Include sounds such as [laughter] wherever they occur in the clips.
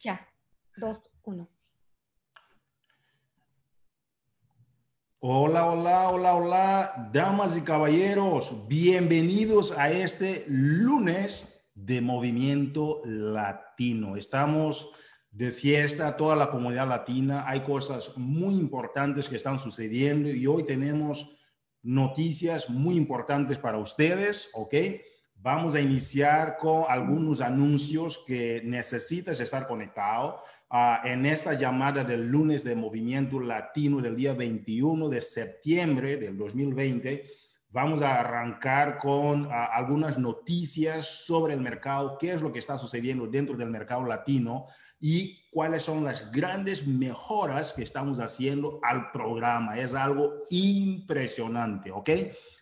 Ya. Dos, uno. Hola, hola, hola, hola, damas y caballeros, bienvenidos a este lunes de Movimiento Latino. Estamos de fiesta, toda la comunidad latina, hay cosas muy importantes que están sucediendo y hoy tenemos noticias muy importantes para ustedes, ¿ok? Vamos a iniciar con algunos anuncios que necesitas estar conectado. Ah, en esta llamada del lunes de Movimiento Latino del día 21 de septiembre del 2020, vamos a arrancar con ah, algunas noticias sobre el mercado, qué es lo que está sucediendo dentro del mercado latino y cuáles son las grandes mejoras que estamos haciendo al programa. Es algo impresionante, ¿ok?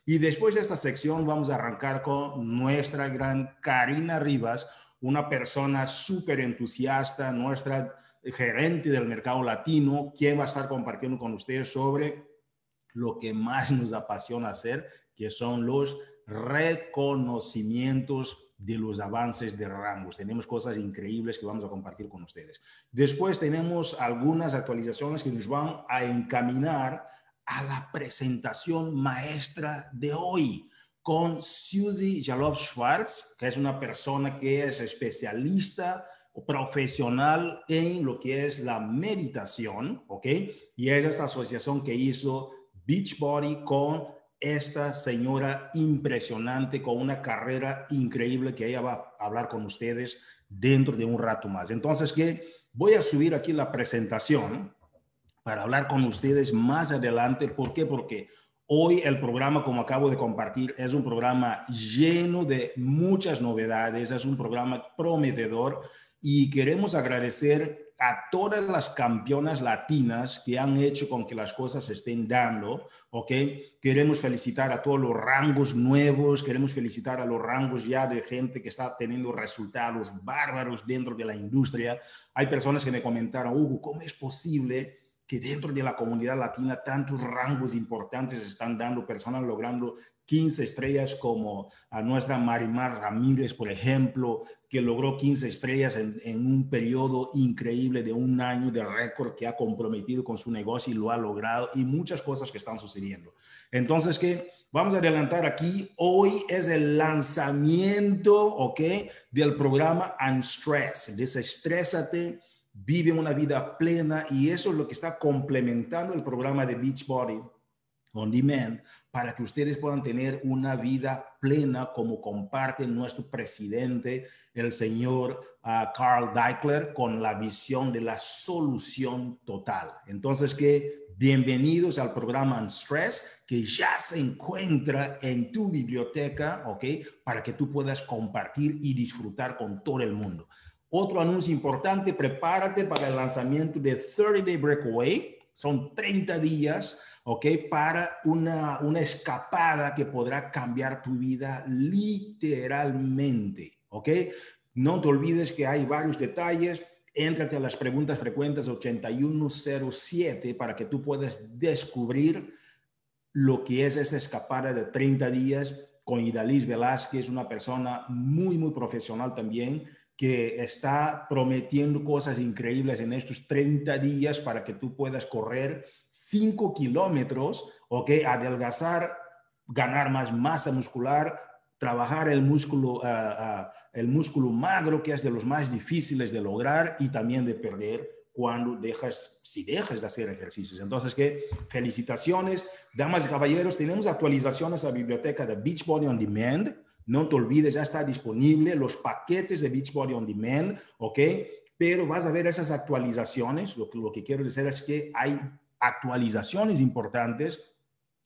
Y después de esta sección vamos a arrancar con nuestra gran Karina Rivas, una persona súper entusiasta, nuestra gerente del mercado latino, quien va a estar compartiendo con ustedes sobre lo que más nos apasiona hacer, que son los reconocimientos de los avances de rangos. Tenemos cosas increíbles que vamos a compartir con ustedes. Después tenemos algunas actualizaciones que nos van a encaminar a la presentación maestra de hoy con Suzy Jalov Schwartz, que es una persona que es especialista o profesional en lo que es la meditación, ¿ok? Y es esta asociación que hizo Beachbody con esta señora impresionante, con una carrera increíble que ella va a hablar con ustedes dentro de un rato más. Entonces, que voy a subir aquí la presentación para hablar con ustedes más adelante. ¿Por qué? Porque hoy el programa, como acabo de compartir, es un programa lleno de muchas novedades, es un programa prometedor y queremos agradecer a todas las campeonas latinas que han hecho con que las cosas se estén dando, ¿ok? Queremos felicitar a todos los rangos nuevos, queremos felicitar a los rangos ya de gente que está teniendo resultados bárbaros dentro de la industria. Hay personas que me comentaron, Hugo, ¿cómo es posible? Que dentro de la comunidad latina tantos rangos importantes están dando, personas logrando 15 estrellas como a nuestra Marimar Ramírez, por ejemplo, que logró 15 estrellas en, en, un periodo increíble de un año de récord que ha comprometido con su negocio y lo ha logrado y muchas cosas que están sucediendo. Entonces, que vamos a adelantar aquí, hoy es el lanzamiento, ¿ok? Del programa Unstress, desestrésate vive una vida plena y eso es lo que está complementando el programa de Beachbody On Demand para que ustedes puedan tener una vida plena como comparte nuestro presidente, el señor uh, Carl Deichler, con la visión de la solución total. Entonces, que bienvenidos al programa Unstress, que ya se encuentra en tu biblioteca, ¿ok? Para que tú puedas compartir y disfrutar con todo el mundo. Otro anuncio importante, prepárate para el lanzamiento de 30 Day Breakaway. Son 30 días, ¿ok? Para una, una escapada que podrá cambiar tu vida literalmente, ¿ok? No te olvides que hay varios detalles. Éntrate a las preguntas frecuentes 8107 para que tú puedas descubrir lo que es esta escapada de 30 días con Idalis Velázquez, una persona muy, muy profesional también que está prometiendo cosas increíbles en estos 30 días para que tú puedas correr 5 kilómetros, ¿ok? Adelgazar, ganar más masa muscular, trabajar el músculo, uh, uh, el músculo magro, que es de los más difíciles de lograr y también de perder cuando dejas, si dejas de hacer ejercicios. Entonces, que felicitaciones, damas y caballeros, tenemos actualizaciones a la biblioteca de Beachbody On Demand, no te olvides, ya está disponible los paquetes de Beachbody On Demand, ¿ok? Pero vas a ver esas actualizaciones. Lo que, quiero decir es que hay actualizaciones importantes.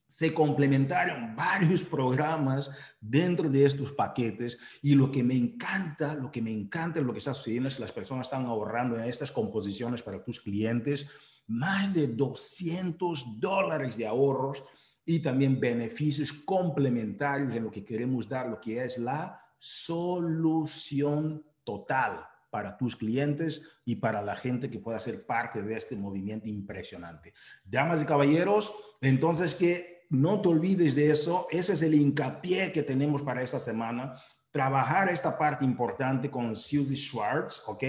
Se complementaron varios programas dentro de estos paquetes y lo que me encanta, lo que me encanta, lo que está sucediendo es que las personas están ahorrando en estas composiciones para tus clientes más de 200 dólares de ahorros y también beneficios complementarios en lo que queremos dar, lo que es la solución total para tus clientes y para la gente que pueda ser parte de este movimiento impresionante. Damas y caballeros, entonces que no te olvides de eso, ese es el hincapié que tenemos para esta semana. trabajar esta parte importante con Susie Schwartz, ¿ok?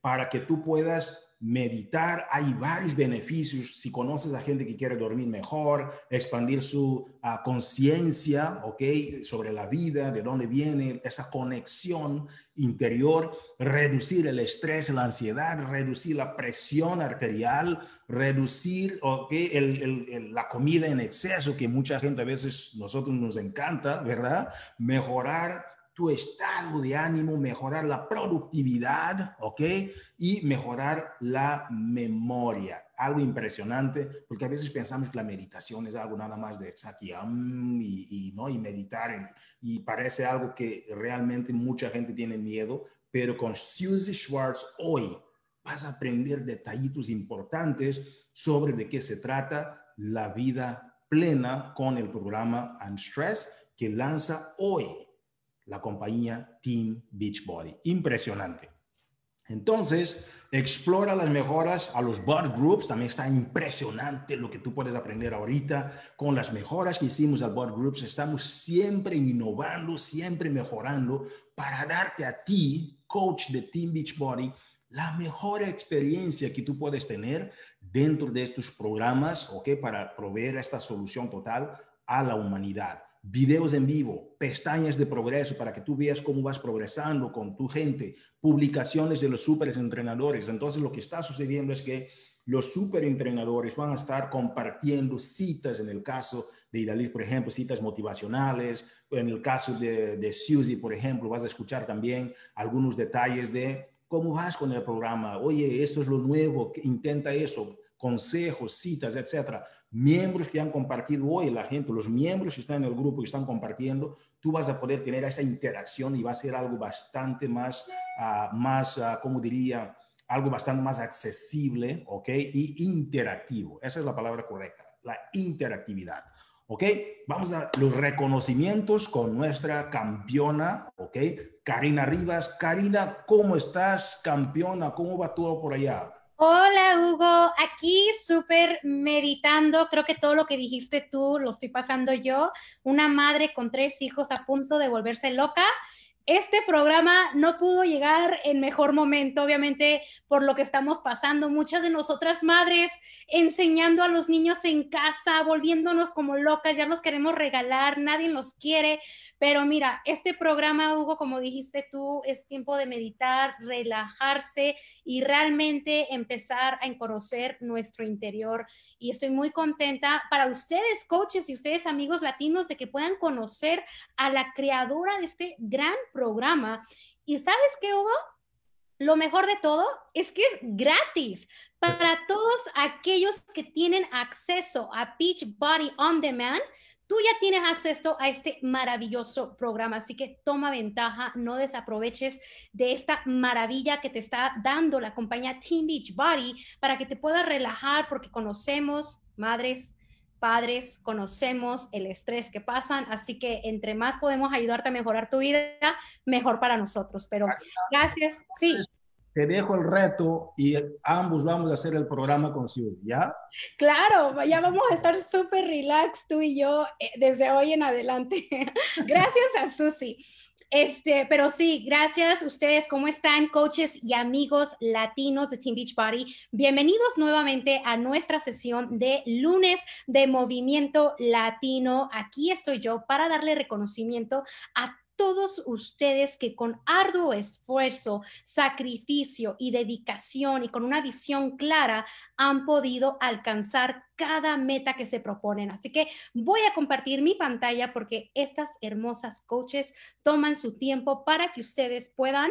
Para que tú puedas meditar, hay varios beneficios si conoces a gente que quiere dormir mejor, expandir su ah, conciencia, ¿ok? Sobre la vida, de dónde viene esa conexión interior, reducir el estrés, la ansiedad, reducir la presión arterial, reducir, ¿ok? la comida en exceso, que mucha gente a veces nosotros nos encanta, ¿verdad? Mejorar tu estado de ánimo, mejorar la productividad, ¿ok? Y mejorar la memoria. Algo impresionante, porque a veces pensamos que la meditación es algo nada más de sakyam y, y, ¿no? y meditar, y, parece algo que realmente mucha gente tiene miedo, pero con Susie Schwartz hoy vas a aprender detallitos importantes sobre de qué se trata la vida plena con el programa Unstress que lanza hoy la compañía Team Beachbody. Impresionante. Entonces, explora las mejoras a los board groups. También está impresionante lo que tú puedes aprender ahorita con las mejoras que hicimos al board groups. Estamos siempre innovando, siempre mejorando para darte a ti, coach de Team Beachbody, la mejor experiencia que tú puedes tener dentro de estos programas, ¿ok? Para proveer esta solución total a la humanidad videos en vivo, pestañas de progreso para que tú veas cómo vas progresando con tu gente, publicaciones de los super entrenadores. Entonces lo que está sucediendo es que los super entrenadores van a estar compartiendo citas en el caso de Idalis, por ejemplo, citas motivacionales. En el caso de, de Suzy, por ejemplo, vas a escuchar también algunos detalles de cómo vas con el programa. Oye, esto es lo nuevo, intenta eso, consejos, citas, etcétera miembros que han compartido hoy, la gente, los miembros que están en el grupo y están compartiendo, tú vas a poder tener esta interacción y va a ser algo bastante más, uh, más uh, como diría, algo bastante más accesible, ¿ok? Y interactivo. Esa es la palabra correcta, la interactividad. ¿Ok? Vamos a los reconocimientos con nuestra campeona, ¿ok? Karina Rivas. Karina, ¿cómo estás, campeona? ¿Cómo va todo por allá? Hola Hugo, aquí súper meditando, creo que todo lo que dijiste tú lo estoy pasando yo, una madre con tres hijos a punto de volverse loca este programa no pudo llegar en mejor momento, obviamente por lo que estamos pasando. Muchas de nosotras madres enseñando a los niños en casa, volviéndonos como locas, ya los queremos regalar, nadie los quiere. Pero mira, este programa, Hugo, como dijiste tú, es tiempo de meditar, relajarse y realmente empezar a conocer nuestro interior. Y estoy muy contenta para ustedes, coaches y ustedes, amigos latinos, de que puedan conocer a la creadora de este gran programa. ¿Y sabes qué, Hugo? Lo mejor de todo es que es gratis para todos aquellos que tienen acceso a Beach Body On Demand. Tú ya tienes acceso a este maravilloso programa, así que toma ventaja, no desaproveches de esta maravilla que te está dando la compañía Team Beach Body para que te puedas relajar porque conocemos, madres, padres, conocemos el estrés que pasan, así que entre más podemos ayudarte a mejorar tu vida, mejor para nosotros. Pero gracias. Sí. Te dejo el reto y ambos vamos a hacer el programa con Susi, ¿ya? Claro, ya vamos a estar súper relax tú y yo eh, desde hoy en adelante. [laughs] gracias a Susi. Este, pero sí, gracias ustedes. ¿Cómo están, coaches y amigos latinos de Team Beachbody? Bienvenidos nuevamente a nuestra sesión de lunes de movimiento latino. Aquí estoy yo para darle reconocimiento a todos ustedes que con arduo esfuerzo, sacrificio y dedicación y con una visión clara han podido alcanzar cada meta que se proponen. Así que voy a compartir mi pantalla porque estas hermosas coaches toman su tiempo para que ustedes puedan,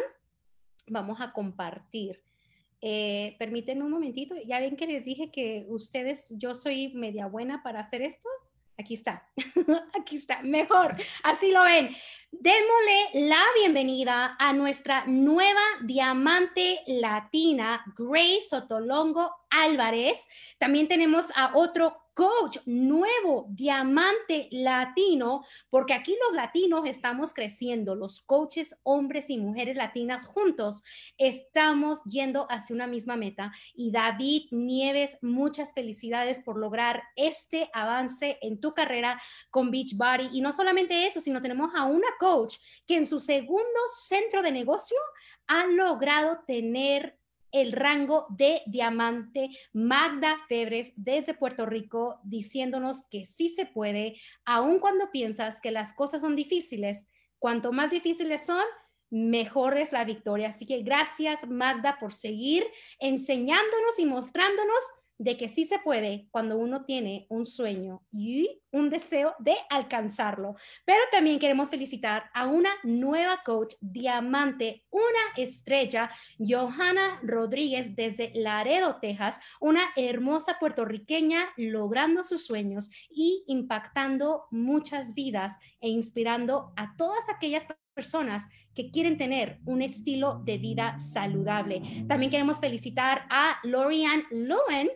vamos a compartir. Eh, permítanme un momentito, ya ven que les dije que ustedes, yo soy media buena para hacer esto. Aquí está, [laughs] aquí está, mejor, así lo ven. Démosle la bienvenida a nuestra nueva diamante latina, Grace Sotolongo Álvarez. También tenemos a otro coach nuevo, diamante latino, porque aquí los latinos estamos creciendo, los coaches, hombres y mujeres latinas juntos, estamos yendo hacia una misma meta. Y David Nieves, muchas felicidades por lograr este avance en tu carrera con Beachbody. Y no solamente eso, sino tenemos a una coach que en su segundo centro de negocio ha logrado tener el rango de diamante. Magda Febres desde Puerto Rico diciéndonos que sí se puede, aun cuando piensas que las cosas son difíciles. Cuanto más difíciles son, mejor es la victoria. Así que gracias Magda por seguir enseñándonos y mostrándonos de que sí se puede cuando uno tiene un sueño y un deseo de alcanzarlo. Pero también queremos felicitar a una nueva coach diamante, una estrella, Johanna Rodríguez desde Laredo, Texas, una hermosa puertorriqueña logrando sus sueños y impactando muchas vidas e inspirando a todas aquellas personas que quieren tener un estilo de vida saludable. También queremos felicitar a Lorian Lowen,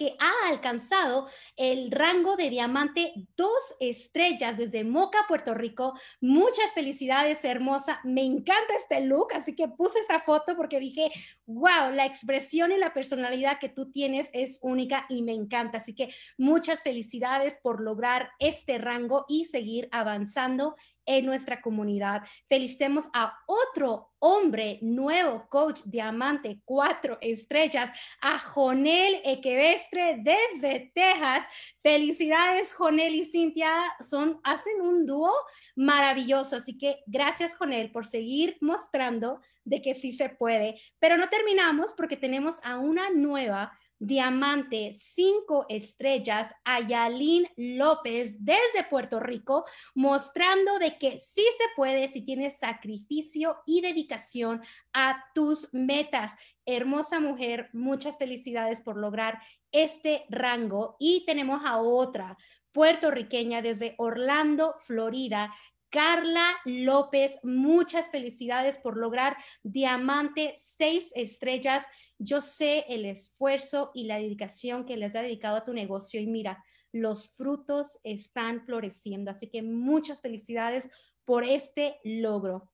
que ha alcanzado el rango de diamante dos estrellas desde Moca, Puerto Rico. Muchas felicidades, hermosa. Me encanta este look, así que puse esta foto porque dije, wow, la expresión y la personalidad que tú tienes es única y me encanta. Así que muchas felicidades por lograr este rango y seguir avanzando en nuestra comunidad. Felicitemos a otro hombre nuevo, coach diamante, cuatro estrellas, a Jonel Equevestre desde Texas. Felicidades, Jonel y Cintia, son, hacen un dúo maravilloso. Así que gracias, Jonel, por seguir mostrando de que sí se puede. Pero no terminamos porque tenemos a una nueva Diamante, cinco estrellas, Ayalín López desde Puerto Rico, mostrando de que sí se puede si tienes sacrificio y dedicación a tus metas. Hermosa mujer, muchas felicidades por lograr este rango. Y tenemos a otra puertorriqueña desde Orlando, Florida, Carla López, muchas felicidades por lograr diamante seis estrellas. Yo sé el esfuerzo y la dedicación que les ha dedicado a tu negocio y mira, los frutos están floreciendo. Así que muchas felicidades por este logro.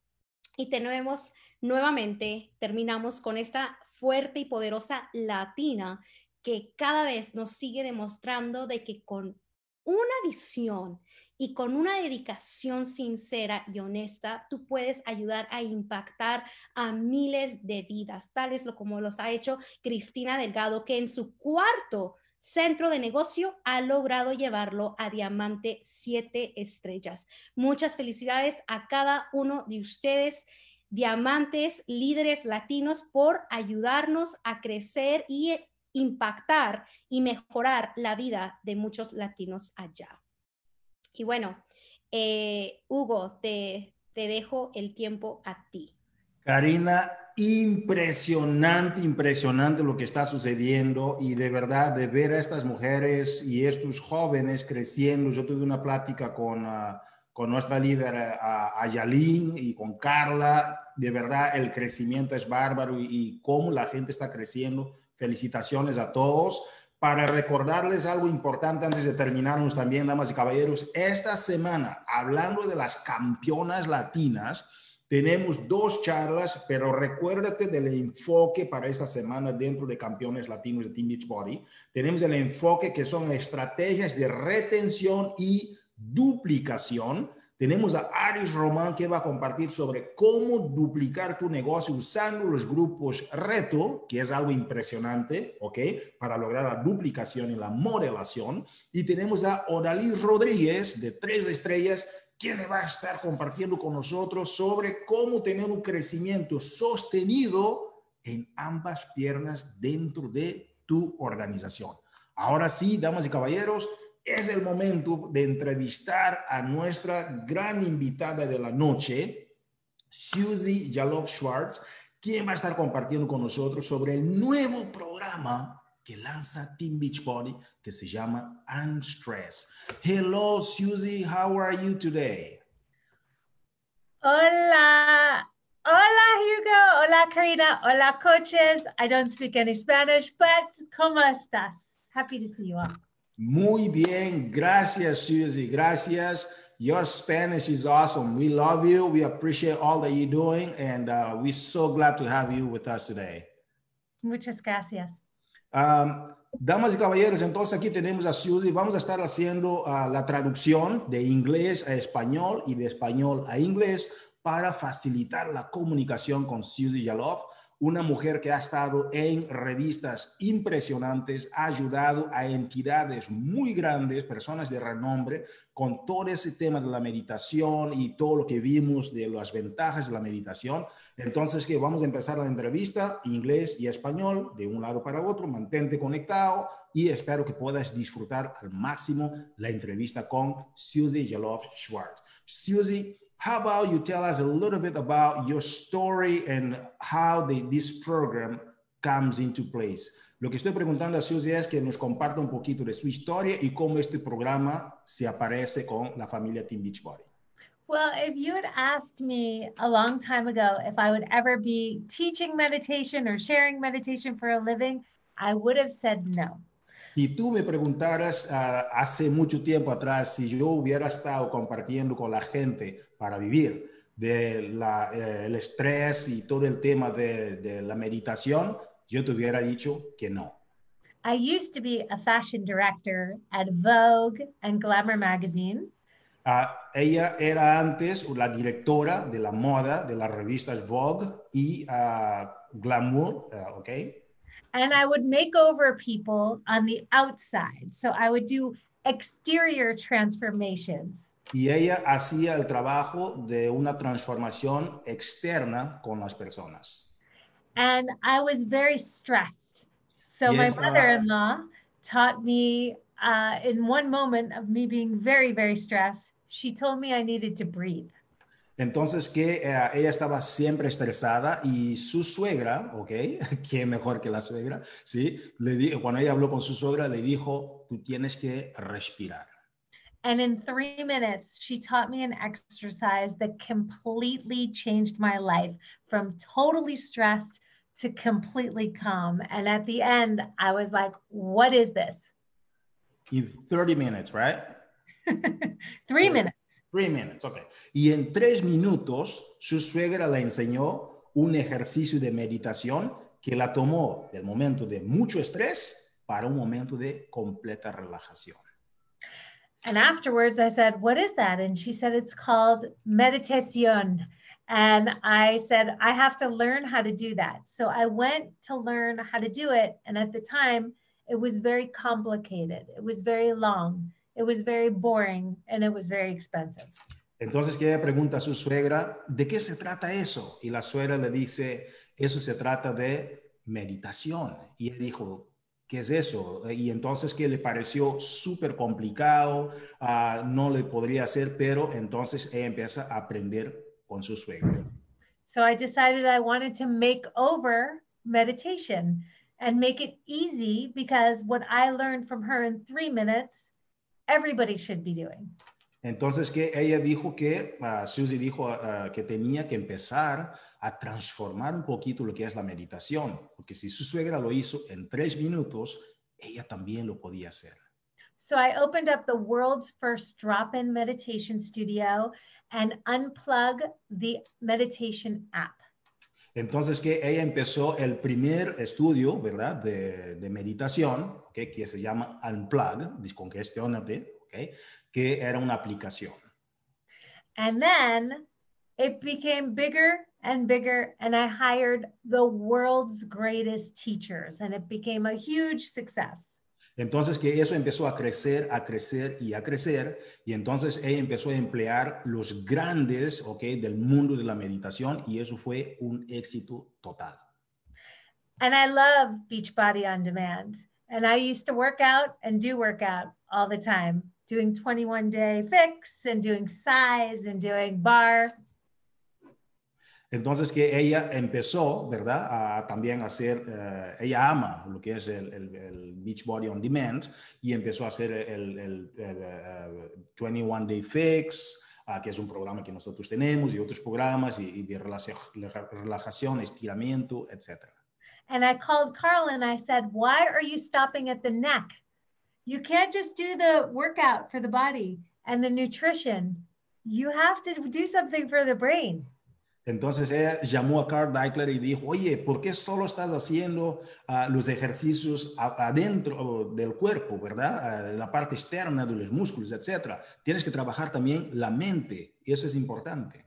Y tenemos nuevamente, terminamos con esta fuerte y poderosa latina que cada vez nos sigue demostrando de que con una visión y con una dedicación sincera y honesta, tú puedes ayudar a impactar a miles de vidas, tales como los ha hecho Cristina Delgado, que en su cuarto centro de negocio ha logrado llevarlo a diamante siete estrellas. Muchas felicidades a cada uno de ustedes diamantes, líderes latinos, por ayudarnos a crecer y impactar y mejorar la vida de muchos latinos allá. Y bueno, eh, Hugo, te, te dejo el tiempo a ti. Karina, impresionante, impresionante lo que está sucediendo y de verdad de ver a estas mujeres y estos jóvenes creciendo. Yo tuve una plática con, ah, con nuestra líder Ayalín y con Carla. De verdad el crecimiento es bárbaro y cómo la gente está creciendo. Felicitaciones a todos para recordarles algo importante antes de terminarnos también, damas y caballeros. Esta semana, hablando de las campeonas latinas, tenemos dos charlas, pero recuérdate del enfoque para esta semana dentro de campeones latinos de Team Beachbody. Tenemos el enfoque que son estrategias de retención y duplicación tenemos a Aris Román que va a compartir sobre cómo duplicar tu negocio usando los grupos reto, que es algo impresionante, ¿ok? Para lograr la duplicación y la modelación. Y tenemos a Odalí Rodríguez de Tres Estrellas, quien va a estar compartiendo con nosotros sobre cómo tener un crecimiento sostenido en ambas piernas dentro de tu organización. Ahora sí, damas y caballeros, es el momento de entrevistar a nuestra gran invitada de la noche, Susie Yalov Schwartz, quien va a estar compartiendo con nosotros sobre el nuevo programa que lanza Team Beachbody que se llama Unstress. Hello, Susie, how are you today? Hola, Hola, Hugo. Hola, Karina. Hola, coaches. I don't speak any Spanish, but ¿cómo estás? Happy to see you all. Muy bien. Gracias, Susie. Gracias. Your Spanish is awesome. We love you. We appreciate all that you're doing. And uh, we're so glad to have you with us today. Muchas gracias. Um, damas y caballeros, entonces aquí tenemos a Susie. Vamos a estar haciendo uh, la traducción de inglés a español y de español a inglés para facilitar la comunicación con Susie Yalov, una mujer que ha estado en revistas impresionantes, ha ayudado a entidades muy grandes, personas de renombre, con todo ese tema de la meditación y todo lo que vimos de las ventajas de la meditación. Entonces, que vamos a empezar la entrevista, inglés y español, de un lado para otro, mantente conectado y espero que puedas disfrutar al máximo la entrevista con Susie Yalov Schwartz. Susie, how about you tell us a little bit about your story and how the, this program comes into place? Lo que estoy preguntando a Susie es que nos comparta un poquito de su historia y cómo este programa se aparece con la familia Team Beachbody. Well, if you had asked me a long time ago if I would ever be teaching meditation or sharing meditation for a living, I would have said no. Si tú me preguntaras uh, hace mucho tiempo atrás si yo hubiera estado compartiendo con la gente para vivir del de eh, estrés y todo el tema de, de, la meditación, yo te hubiera dicho que no. I used to be a fashion director at Vogue and Glamour magazine. Uh, ella era antes la directora de la moda de las revistas Vogue y uh, Glamour, ¿ok? And I would make over people on the outside. So I would do exterior transformations. Y ella hacía el trabajo de una transformación externa con las personas. And I was very stressed. So my mother-in-law taught me uh, in one moment of me being very, very stressed, she told me I needed to breathe. Entonces que eh, ella estaba siempre estresada y su suegra, ¿ok? [laughs] ¿Quién mejor que la suegra? Sí, le di, cuando ella habló con su suegra le dijo, tú tienes que respirar. And in three minutes, she taught me an exercise that completely changed my life from totally stressed to completely calm. And at the end, I was like, what is this? In 30 minutes, right? [laughs] three minutes. Three minutes, ok. Y en tres minutos, su suegra le enseñó un ejercicio de meditación que la tomó del momento de mucho estrés para un momento de completa relajación. And afterwards, I said, What is that? And she said, It's called meditation. And I said, I have to learn how to do that. So I went to learn how to do it. And at the time, it was very complicated, it was very long. It was very boring and it was very expensive. Entonces que ella pregunta a su suegra, ¿de qué se trata eso? Y la suegra le dice, eso se trata de meditación. Y él dijo, ¿qué es eso? Y entonces que le pareció súper complicado, uh, no le podría hacer, pero entonces ella empieza a aprender con su suegra. So I decided I wanted to make over meditation and make it easy because what I learned from her in three minutes everybody should be doing. Entonces que ella dijo que, uh, Susie dijo uh, que tenía que empezar a transformar un poquito lo que es la meditación, porque si su suegra lo hizo en tres minutos, ella también lo podía hacer. So I opened up the world's first drop-in meditation studio and unplug the meditation app. Entonces que ella empezó el primer estudio, ¿verdad? De, de meditación, ¿okay? que se llama Unplug, descongestionate, ¿okay? que era una aplicación. And then it became bigger and bigger and I hired the world's greatest teachers and it became a huge success. Entonces que eso empezó a crecer, a crecer y a crecer y entonces ella empezó a emplear los grandes, ¿ok? Del mundo de la meditación y eso fue un éxito total. And I love Beachbody on Demand. And I used to work out and do workout all the time, doing 21 day fix and doing size and doing bar. Entonces que ella empezó, ¿verdad? A también hacer, uh, ella ama lo que es el, el, el, Beach Body on Demand y empezó a hacer el, el uh, 21 Day Fix, ah, que es un programa que nosotros tenemos y otros programas y, y de relaja- relajación, estiramiento, etc. And I called Carl and I said, Why are you stopping at the neck? You can't just do the workout for the body and the nutrition. You have to do something for the brain. Entonces ella llamó a Carl Deichler y dijo, oye, ¿por qué solo estás haciendo ah, los ejercicios adentro del cuerpo, verdad? Ah, la parte externa de los músculos, etcétera. Tienes que trabajar también la mente y eso es importante.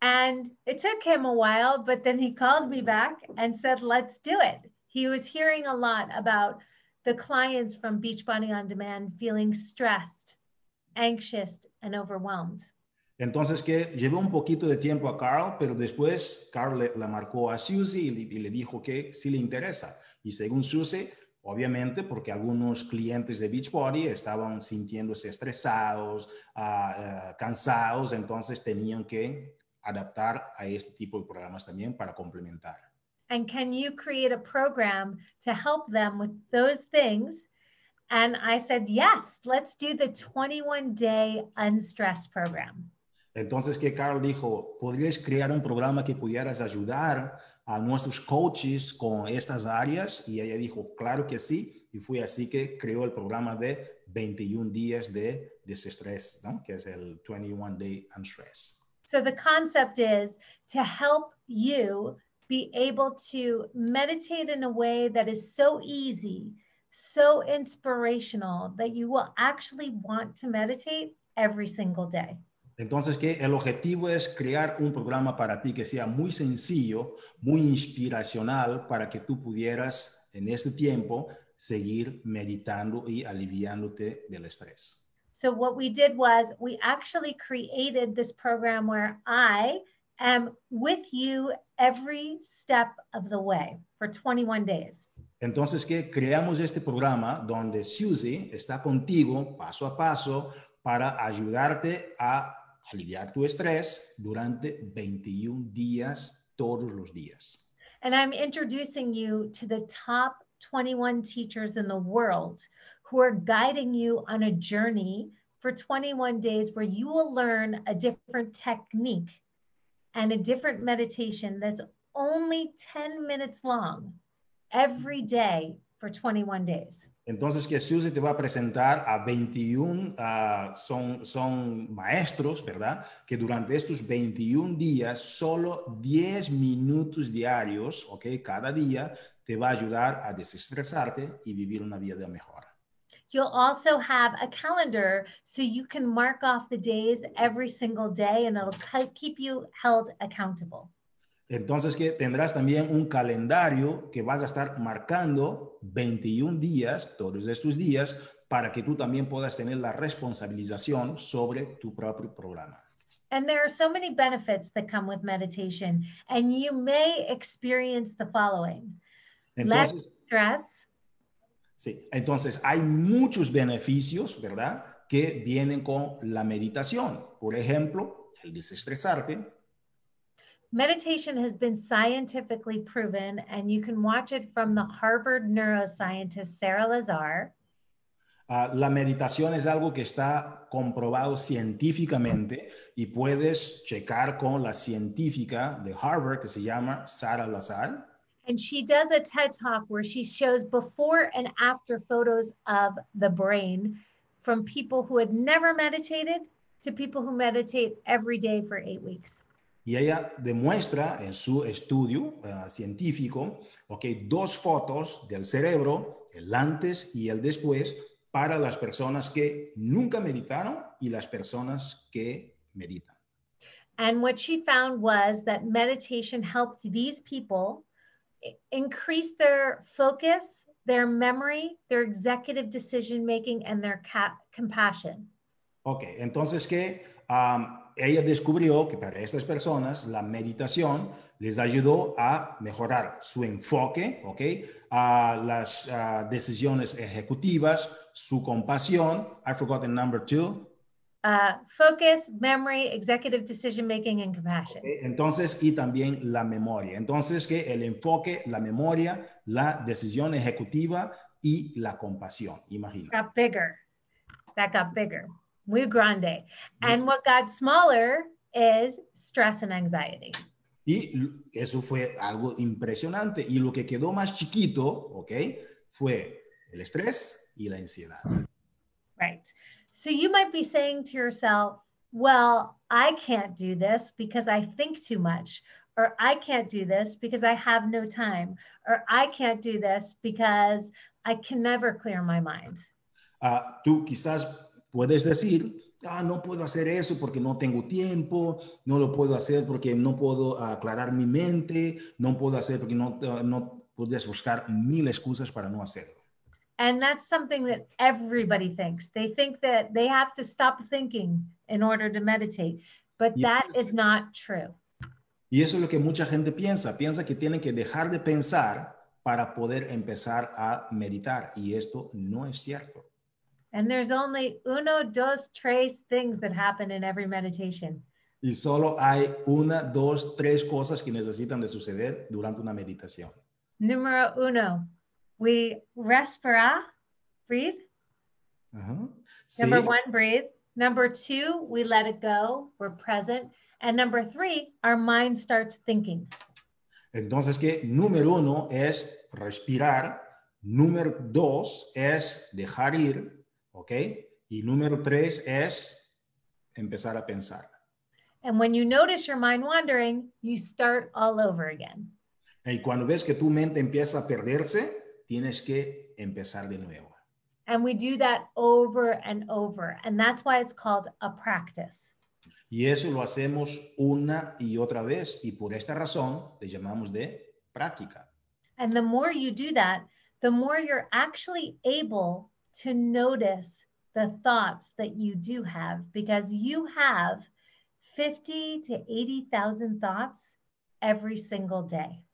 And it took him a while, but then he called me back and said, Let's do it. He was hearing a lot about the clients from Beachbody On Demand feeling stressed, anxious, and overwhelmed. Entonces que llevó un poquito de tiempo a Carl, pero después Carl le, la marcó a Susie y, le- y le dijo que sí le interesa. Y según Susie, obviamente porque algunos clientes de Beachbody estaban sintiéndose estresados, ah, ah, cansados, entonces tenían que adaptar a este tipo de programas también para complementar. And can you create a program to help them with those things? And I said, Yes, let's do the 21 day unstressed program. Entonces que Carl dijo, ¿podrías crear un programa que pudieras ayudar a nuestros coaches con estas áreas? Y ella dijo, claro que sí. Y fue así que creó el programa de 21 días de desestrés, ¿no? que es el 21 Day Unstress. So the concept is to help you be able to meditate in a way that is so easy, so inspirational that you will actually want to meditate every single day. Entonces que el objetivo es crear un programa para ti que sea muy sencillo, muy inspiracional para que tú pudieras en este tiempo seguir meditando y aliviándote del estrés. So what we did was we actually created this program where I am with you every step of the way for 21 days. Entonces, que creamos este programa donde Susie está contigo paso a paso para ayudarte a aliviar tu estrés durante 21 días, todos los días. And I'm introducing you to the top 21 teachers in the world who are guiding you on a journey for 21 days where you will learn a different technique and a different meditation that's only 10 minutes long every day for 21 days. Entonces, que Susie te va a presentar a 21, ah, son, son maestros, ¿verdad? Que durante estos 21 días, solo 10 minutos diarios, ¿ok? Cada día te va a ayudar a desestresarte y vivir una vida mejor. You'll also have a calendar so you can mark off the days every single day and it'll keep you held accountable. Entonces, que tendrás también un calendario que vas a estar marcando 21 días, todos estos días, para que tú también puedas tener la responsabilización sobre tu propio programa. And there are so many benefits that come with meditation, and you may experience the following less Entonces, stress, sí, entonces hay muchos beneficios, ¿verdad? Que vienen con la meditación. Por ejemplo, el desestresarte, Meditation has been scientifically proven, and you can watch it from the Harvard neuroscientist Sarah Lazar. Ah, la meditación es algo que está comprobado científicamente y puedes checar con la científica de Harvard que se llama Sara Lazar. And she does a TED talk where she shows before and after photos of the brain from people who had never meditated to people who meditate every day for eight weeks. Y ella demuestra en su estudio ah, científico, ok, dos fotos del cerebro, el antes y el después, para las personas que nunca meditaron y las personas que meditan. And what she found was that meditation helped these people increase their focus, their memory, their executive decision making, and their compassion. Ok, entonces que am, ella descubrió que para estas personas la meditación les ayudó a mejorar su enfoque, ok, a las decisiones ejecutivas, su compasión. I forgot the number two. Uh, focus, memory, executive decision making, and compassion. ok, Entonces, y también la memoria. Entonces, que el enfoque, la memoria, la decisión ejecutiva y la compasión, imagina. Got bigger. That got bigger. Muy grande. And what got smaller is stress and anxiety. Y eso fue algo impresionante. Y lo que quedó más chiquito, ¿ok? Fue el estrés y la ansiedad. Right. So you might be saying to yourself, well, I can't do this because I think too much, or I can't do this because I have no time, or I can't do this because I can never clear my mind. Uh, tú quizás puedes decir, ah, no puedo hacer eso porque no tengo tiempo, no lo puedo hacer porque no puedo aclarar mi mente, no puedo hacer porque no, no puedes buscar mil excusas para no hacerlo. And that's something that everybody thinks. They think that they have to stop thinking in order to meditate, but Y that eso- is not true. Y eso es lo que mucha gente piensa, piensa que tienen que dejar de pensar para poder empezar a meditar. Y esto no es cierto. And there's only uno, dos, tres things that happen in every meditation. Y solo hay una, dos, tres cosas que necesitan de suceder durante una meditación. Numero uno, we respira, breathe. Ajá. Sí, Number one, breathe. Number two, we let it go, we're present. And number three, our mind starts thinking. Entonces, que número uno es respirar, número dos es dejar ir, ¿ok? Y número tres es empezar a pensar. And when you notice your mind wandering, you start all over again. Y cuando ves que tu mente empieza a perderse, tienes que empezar de nuevo. And we do that over and over. And that's why it's called a practice. Y eso lo hacemos una y otra vez y por esta razón le llamamos de práctica. And the more you do that, the more you're actually able to notice the thoughts that you do have because you have 50 to 80,000 thoughts every single day.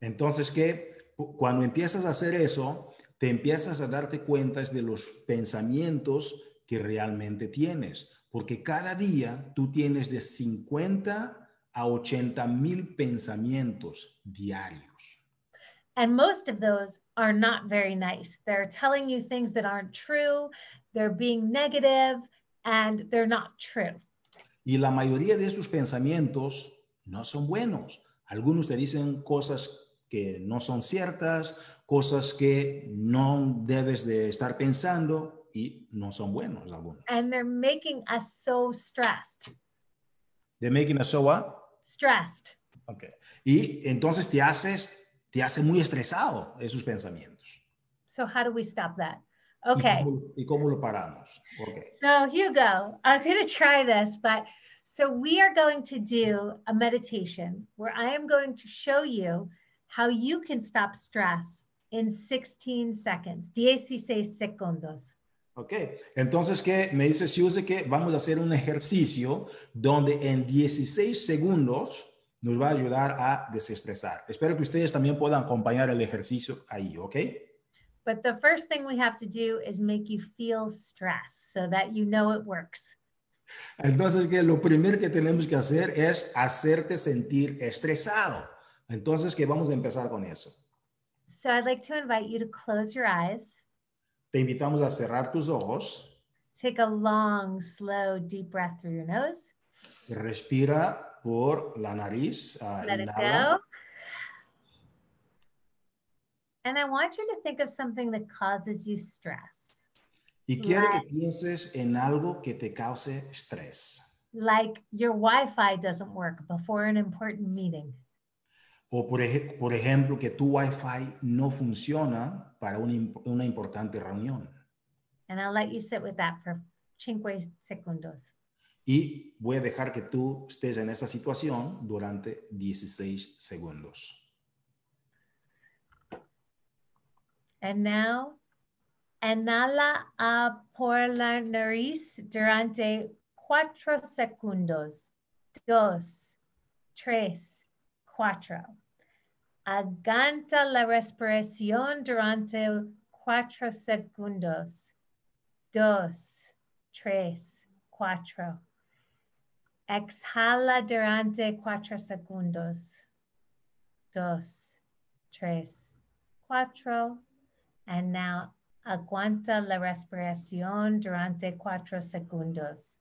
Entonces que cuando empiezas a hacer eso, te empiezas a darte cuenta de los pensamientos que realmente tienes, porque cada día tú tienes de 50 a 80 mil pensamientos diarios. And most of those are not very nice. They're telling you things that aren't true, they're being negative, and they're not true. Y la mayoría de esos pensamientos no son buenos. Algunos te dicen cosas que no son ciertas, cosas que no debes de estar pensando y no son buenos algunos. And they're making us so stressed. They're making us so what? Stressed. Okay. Y entonces te haces, te hace muy estresado esos pensamientos. So, how do we stop that? ¿Y Okay. cómo, ¿Y cómo lo paramos? Okay. So, Hugo, I'm going to try this, but so we are going to do a meditation where I am going to show you how you can stop stress in 16 seconds. 16 segundos. Ok, entonces que me dice Suze que vamos a hacer un ejercicio donde en 16 segundos nos va a ayudar a desestresar. Espero que ustedes también puedan acompañar el ejercicio ahí, ¿ok? But the first thing we have to do is make you feel stress so that you know it works. Entonces que lo primero que tenemos que hacer es hacerte sentir estresado. Entonces que vamos a empezar con eso. So I'd like to invite you to close your eyes, Te invitamos a cerrar tus ojos, take a long, slow, deep breath through your nose, respira por la nariz, ah, let it go. And I want you to think of something that causes you stress, y quiero que pienses en algo que te cause estrés. like your Wi Fi doesn't work before an important meeting. O por, ej- por ejemplo, que tu Wi-Fi no funciona para una, imp- una importante reunión. And I'll let you sit with that for cinque segundos. Y voy a dejar que tú estés en esta situación durante 16 segundos. And now, inhala por la nariz durante cuatro segundos. Dos, tres, cuatro. Aganta la respiración durante cuatro segundos. Dos, tres, cuatro. Exhala durante cuatro segundos. Dos, tres, cuatro. And now Aguanta la respiración durante cuatro segundos.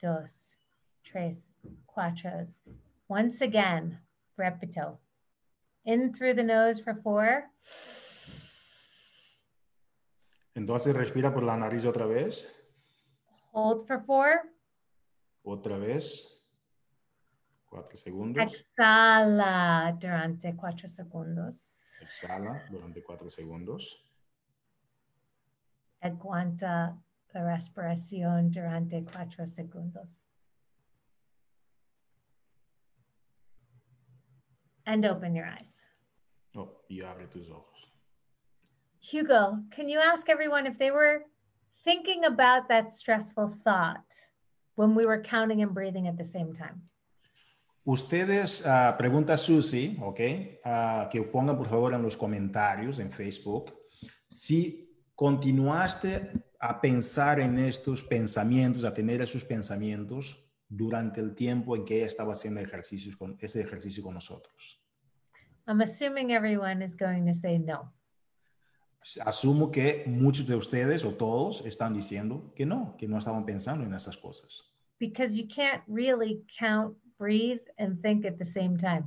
Dos, tres, cuatro. Once again, repito. In through the nose for four. Entonces respira por la nariz otra vez. Hold for four. Otra vez. Cuatro segundos. Exhala durante cuatro segundos. Exhala durante cuatro segundos. Aguanta la respiración durante cuatro segundos. And open your eyes. Oh, y abre tus ojos. Hugo, can you ask everyone if they were thinking about that stressful thought when we were counting and breathing at the same time? Ustedes, uh, pregunta Susi, ¿ok? Uh, que pongan por favor en los comentarios en Facebook si continuaste a pensar en estos pensamientos, a tener esos pensamientos durante el tiempo en que ella estaba haciendo ejercicios con, ese ejercicio con nosotros. I'm assuming everyone is going to say no. Asumo que muchos de ustedes o todos están diciendo que no, que no estaban pensando en esas cosas. Because you can't really count, breathe, and think at the same time.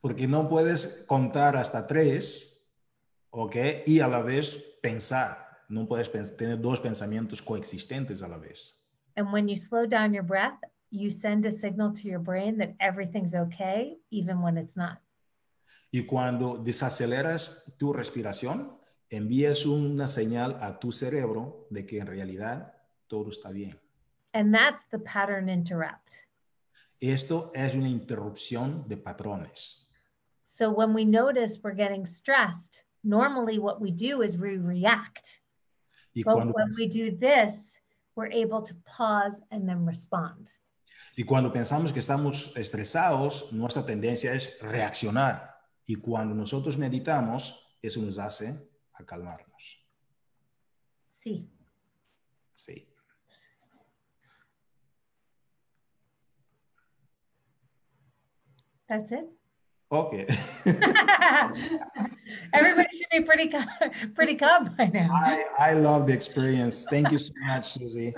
Porque no puedes contar hasta tres, ¿ok? Y a la vez pensar. No puedes tener dos pensamientos coexistentes a la vez. And when you slow down your breath, you send a signal to your brain that everything's okay, even when it's not. Y cuando desaceleras tu respiración, envías una señal a tu cerebro de que en realidad todo está bien. And that's the pattern interrupt. Esto es una interrupción de patrones. So when we notice we're getting stressed, normally what we do is we react. Y But cuando, when we do this, we're able to pause and then respond. y cuando pensamos que estamos estresados, nuestra tendencia es reaccionar. Y cuando nosotros meditamos, eso nos hace a calmarnos. Sí. Sí. That's it. Ok. [laughs] Everybody should be pretty calm, pretty calm by now. I, I love the experience. Thank you so much, Susie.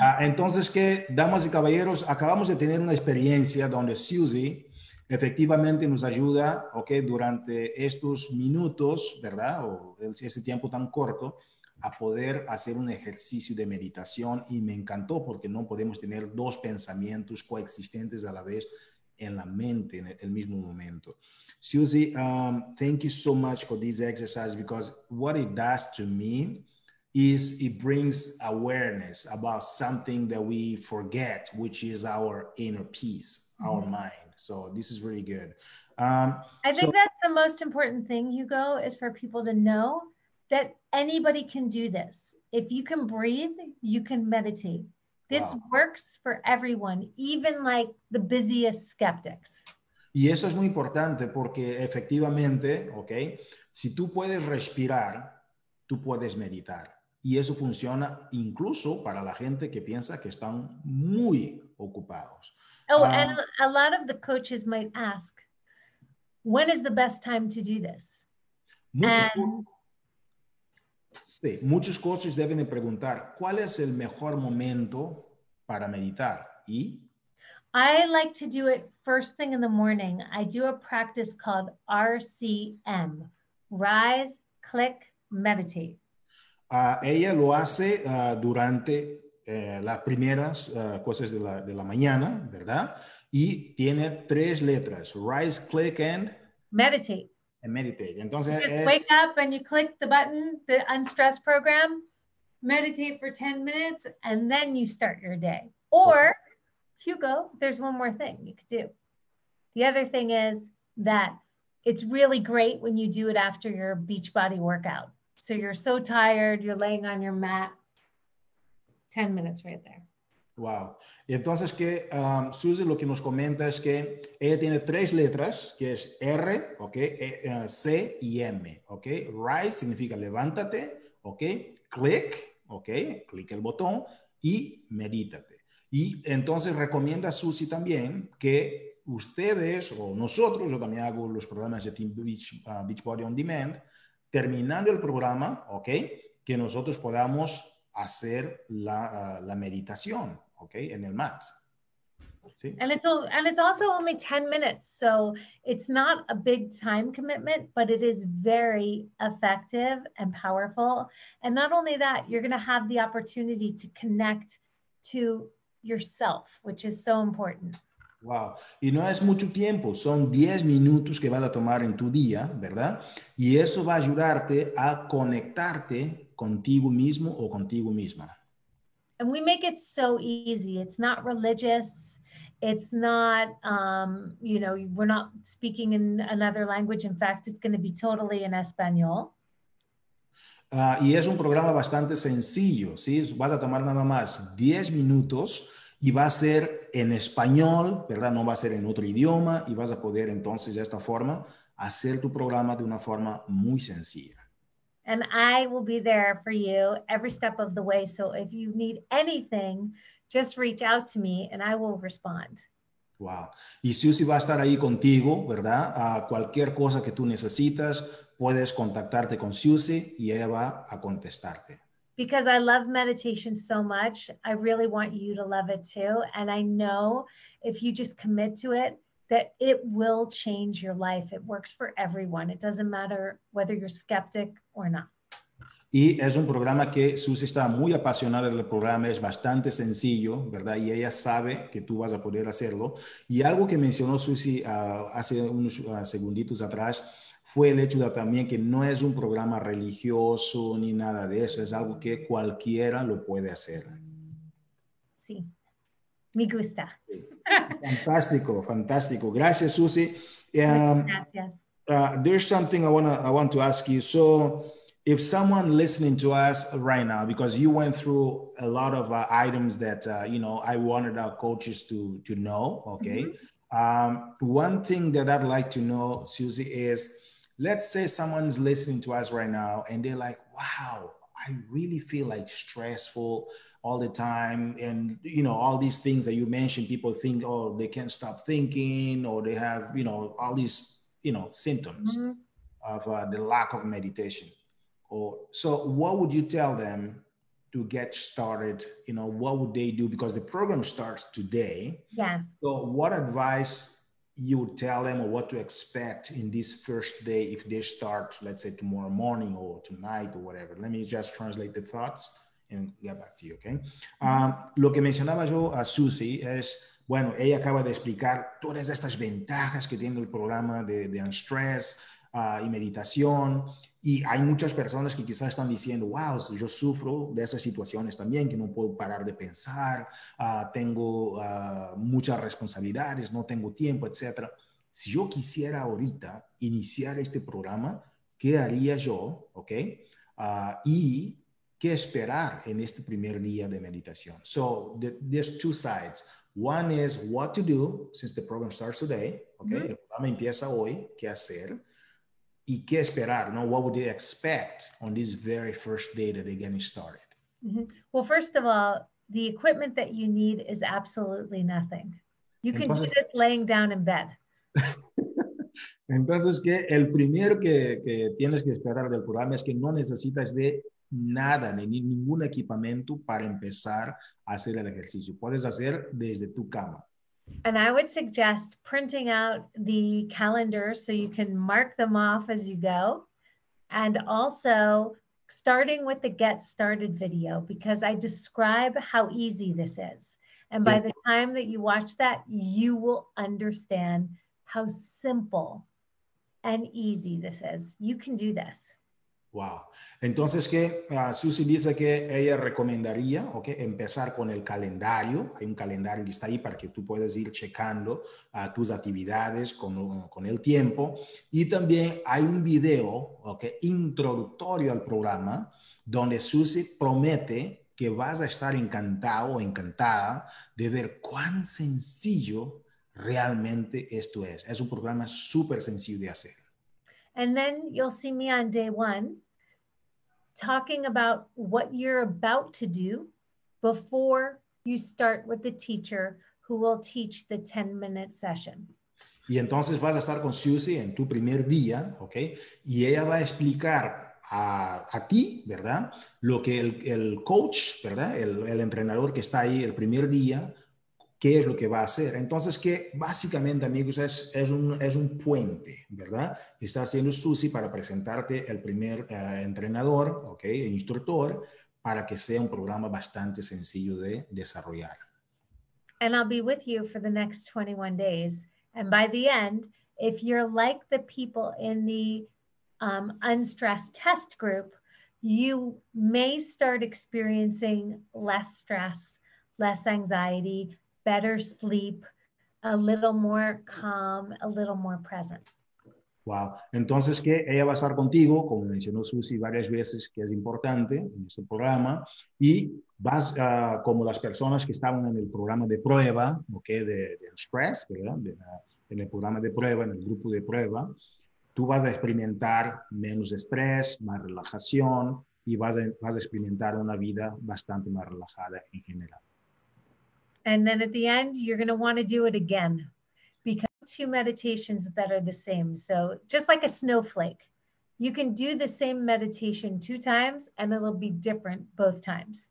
Ah, entonces, que, damas y caballeros, acabamos de tener una experiencia donde Susie efectivamente nos ayuda, ok, durante estos minutos, ¿verdad? O ese tiempo tan corto, a poder hacer un ejercicio de meditación y me encantó porque no podemos tener dos pensamientos coexistentes a la vez en la mente en el mismo momento. Susie, um, thank you so much for this exercise because what it does to me is it brings awareness about something that we forget, which is our inner peace, our mind. So this is really good. Um, I think so- that's the most important thing, Hugo, is for people to know that anybody can do this. If you can breathe, you can meditate. This Wow. works for everyone, even like the busiest skeptics. Y eso es muy importante porque efectivamente, ¿ok? Si tú puedes respirar, tú puedes meditar. Y eso funciona incluso para la gente que piensa que están muy ocupados. Oh, Um, and a lot of the coaches might ask, when is the best time to do this? Muchos, And- sí, muchos coaches deben de preguntar, ¿cuál es el mejor momento para meditar? Y I like to do it first thing in the morning. I do a practice called RCM Rise, Click, Meditate. ah, ella lo hace ah, durante eh, las primeras ah, cosas de la, de la mañana, ¿verdad? Y tiene tres letras, rise, click, and, Meditate. and meditate. Entonces, Just es, wake up and you click the button, the unstress program, meditate for 10 minutes, and then you start your day. Or, Hugo, there's one more thing you could do. The other thing is that it's really great when you do it after your beach body workout. So you're so tired, you're laying on your mat. 10 minutes right there. Wow. Y entonces que um, Susie lo que nos comenta es que ella tiene tres letras, que es R, ¿ok? E- eh, C y M, ¿ok? Rise significa levántate, ¿ok? Click, ¿ok? Clic el botón y medítate. Y entonces recomienda a Susie también que ustedes o nosotros, yo también hago los programas de Team Beach, uh, On Demand, terminando el programa, ¿ok? Que nosotros podamos hacer la, uh, la meditación, ¿ok? En el mat. ¿Sí? And it's and it's also only 10 minutes. So it's not a big time commitment, but it is very effective and powerful. And not only that, you're going to have the opportunity to connect to yourself, which is so important. Wow. Y no es mucho tiempo, son 10 minutos que vas a tomar en tu día, ¿verdad? Y eso va a ayudarte a conectarte contigo mismo o contigo misma. And we make it so easy. It's not religious. It's not, um, you know, we're not speaking in another language. In fact, it's going to be totally in español. Uh, y es un programa bastante sencillo, ¿sí? Vas a tomar nada más 10 minutos y va a ser en español, ¿verdad? No va a ser en otro idioma y vas a poder entonces de esta forma hacer tu programa de una forma muy sencilla. And I will be there for you every step of the way. So if you need anything, just reach out to me and I will respond. Wow. Y Susie va a estar ahí contigo, ¿verdad? A cualquier cosa que tú necesitas, puedes contactarte con Susie y ella va a contestarte because I love meditation so much. I really want you to love it too. And I know if you just commit to it, that it will change your life. It works for everyone. It doesn't matter whether you're skeptic or not. Y es un programa que Susi está muy apasionada del programa, es bastante sencillo, ¿verdad? Y ella sabe que tú vas a poder hacerlo. Y algo que mencionó Susi uh, hace unos uh, segunditos atrás, fue el hecho de también que no es un programa religioso ni nada de eso, es algo que cualquiera lo puede hacer. Sí, me gusta. Fantástico, fantástico. Gracias, Susi. Um, Gracias. Uh, there's something I, wanna, I want to ask you. So, if someone listening to us right now, because you went through a lot of uh, items that uh, you know I wanted our coaches to to know, okay. Mm -hmm. um, one thing that I'd like to know, Susie, is let's say someone's listening to us right now and they're like, wow, I really feel like stressful all the time. And, you know, all these things that you mentioned, people think, oh, they can't stop thinking or they have, you know, all these, you know, symptoms mm-hmm. of uh, the lack of meditation. Or so what would you tell them to get started? You know, what would they do? Because the program starts today. Yes. So what advice you would tell them or what to expect in this first day if they start, let's say tomorrow morning or tonight or whatever. Let me just translate the thoughts get back to you? Um, lo que mencionaba yo a Susie es, bueno, ella acaba de explicar todas estas ventajas que tiene el programa de, de Unstress uh, y meditación y hay muchas personas que quizás están diciendo, wow, yo sufro de esas situaciones también, que no puedo parar de pensar, uh, tengo uh, muchas responsabilidades, no tengo tiempo, etc. Si yo quisiera ahorita iniciar este programa, ¿qué haría yo? ¿Ok? Uh, y qué esperar en este primer día de meditación. So, the, there's two sides. One is what to do since the program starts today. Okay, mm -hmm. el programa empieza hoy, qué hacer. y qué esperar, no? What would they expect on this very first day that they're getting started? Mm-hmm. Well, first of all, the equipment that you need is absolutely nothing. You can Entonces, do this laying down in bed. [laughs] Entonces, que el primero que, que, tienes que esperar del programa es que no necesitas de nada, ni ningún equipamiento para empezar a hacer el ejercicio. Puedes hacer desde tu cama. And I would suggest printing out the calendar so you can mark them off as you go. And also starting with the get started video because I describe how easy this is. And by the time that you watch that, you will understand how simple and easy this is. You can do this. Wow. Entonces, que uh, Susi dice que ella recomendaría, ok, empezar con el calendario. Hay un calendario que está ahí para que tú puedas ir checando uh, tus actividades con, con, el tiempo. Y también hay un video, ok, introductorio al programa, donde Susi promete que vas a estar encantado o encantada de ver cuán sencillo realmente esto es. Es un programa súper sencillo de hacer. And then you'll see me on day one talking about what you're about to do before you start with the teacher who will teach the 10 minute session. Y entonces vas a estar con Susie en tu primer día, ¿ok? Y ella va a explicar a, a ti, ¿verdad? Lo que el, el coach, ¿verdad? El, el, entrenador que está ahí el primer día, qué es lo que va a hacer. Entonces, que básicamente, amigos, es, es, un, es un puente, ¿verdad? Que está haciendo Susi para presentarte el primer uh, entrenador, ¿ok? El instructor, para que sea un programa bastante sencillo de desarrollar. And I'll be with you for the next 21 days. And by the end, if you're like the people in the um, unstressed test group, you may start experiencing less stress, less anxiety, better sleep, a little more calm, a little more present. Wow. Entonces, que ella va a estar contigo, como mencionó Susi varias veces, que es importante en este programa, y vas uh, como las personas que estaban en el programa de prueba, ¿ok? De, de Express, ¿verdad? De en el programa de prueba, en el grupo de prueba, tú vas a experimentar menos estrés, más relajación y vas a, vas a experimentar una vida bastante más relajada en general. And then at the end, you're going to want to do it again because two meditations that are the same. So just like a snowflake, you can do the same meditation two times and it'll be different both times.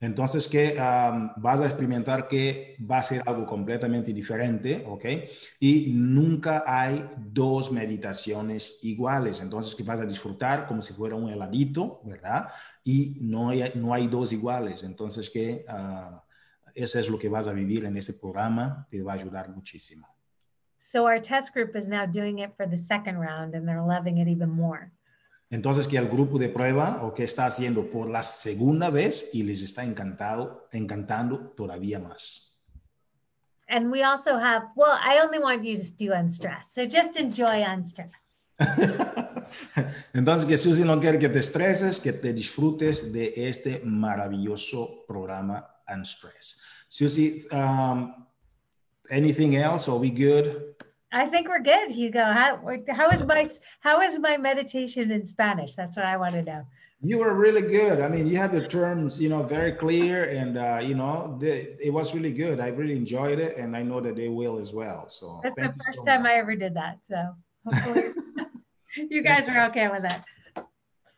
Entonces, que um, vas a experimentar que va a ser algo completamente diferente, ¿ok? Y nunca hay dos meditaciones iguales. Entonces, que vas a disfrutar como si fuera un heladito, ¿verdad? Y no hay, no hay dos iguales. Entonces, que uh, eso es lo que vas a vivir en ese programa, te va a ayudar muchísimo. So our test group is now doing it for the second round and they're loving it even more. Entonces, que el grupo de prueba o que está haciendo por la segunda vez y les está encantado, encantando todavía más. And we also have, well, I only want you to do unstress. So just enjoy unstress. [laughs] [laughs] Entonces, que Susi no quiere que te estreses, que te disfrutes de este maravilloso programa Unstress. Susi, um, anything else? Are we good? I think we're good, Hugo. How, how is my how is my meditation in Spanish? That's what I want to know. You were really good. I mean, you had the terms, you know, very clear, and uh, you know, the, it was really good. I really enjoyed it, and I know that they will as well. So that's the first so time much. I ever did that. So hopefully, [laughs] you guys are okay with that.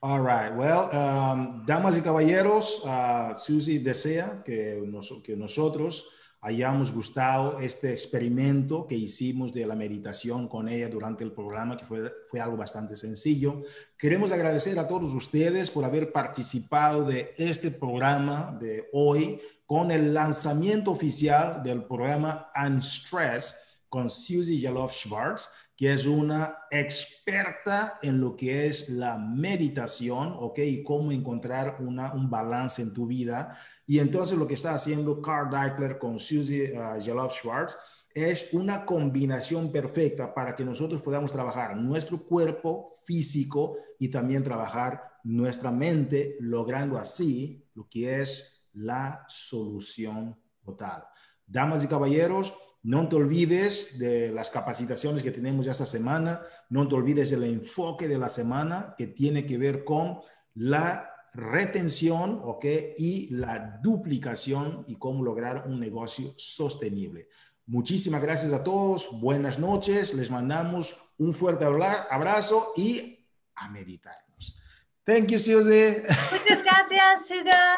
All right. Well, um, damas y caballeros, uh, Susie desea que, nos, nosotros hayamos gustado este experimento que hicimos de la meditación con ella durante el programa, que fue, fue algo bastante sencillo. Queremos agradecer a todos ustedes por haber participado de este programa de hoy con el lanzamiento oficial del programa Unstress con Susie Yalof Schwartz, que es una experta en lo que es la meditación, ¿ok? Y cómo encontrar una, un balance en tu vida y entonces lo que está haciendo Carl Deichler con Susie uh, Jalov Schwartz es una combinación perfecta para que nosotros podamos trabajar nuestro cuerpo físico y también trabajar nuestra mente, logrando así lo que es la solución total. Damas y caballeros, no te olvides de las capacitaciones que tenemos esta semana, no te olvides del enfoque de la semana que tiene que ver con la retención, ¿ok? Y la duplicación y cómo lograr un negocio sostenible. Muchísimas gracias a todos, buenas noches, les mandamos un fuerte abrazo y a meditarnos. Thank you, Susie. Muchas gracias, Suga.